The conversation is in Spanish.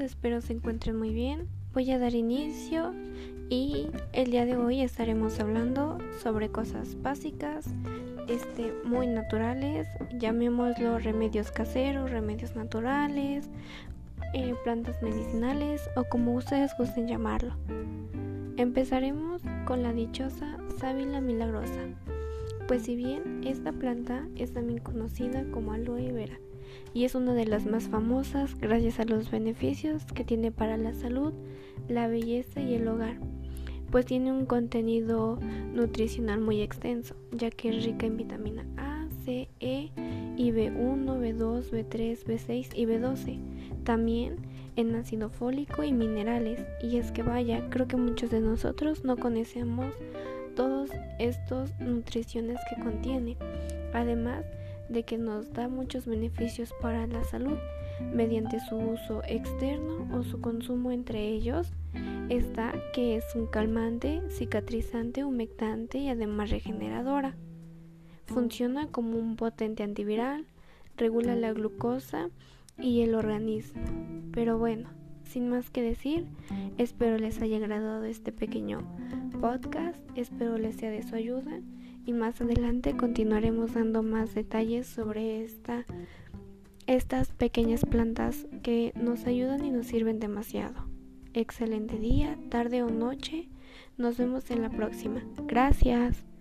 espero se encuentren muy bien. Voy a dar inicio y el día de hoy estaremos hablando sobre cosas básicas, este, muy naturales, llamémoslo remedios caseros, remedios naturales, eh, plantas medicinales o como ustedes gusten llamarlo. Empezaremos con la dichosa sábila milagrosa, pues si bien esta planta es también conocida como aloe vera y es una de las más famosas gracias a los beneficios que tiene para la salud, la belleza y el hogar, pues tiene un contenido nutricional muy extenso, ya que es rica en vitamina A, C, E y B1, B2, B3, B6 y B12 también en ácido fólico y minerales. Y es que vaya, creo que muchos de nosotros no conocemos todos estos nutriciones que contiene. Además de que nos da muchos beneficios para la salud mediante su uso externo o su consumo entre ellos está que es un calmante, cicatrizante, humectante y además regeneradora. Funciona como un potente antiviral, regula la glucosa y el organismo. Pero bueno, sin más que decir, espero les haya agradado este pequeño podcast, espero les sea de su ayuda y más adelante continuaremos dando más detalles sobre esta estas pequeñas plantas que nos ayudan y nos sirven demasiado. Excelente día, tarde o noche. Nos vemos en la próxima. Gracias.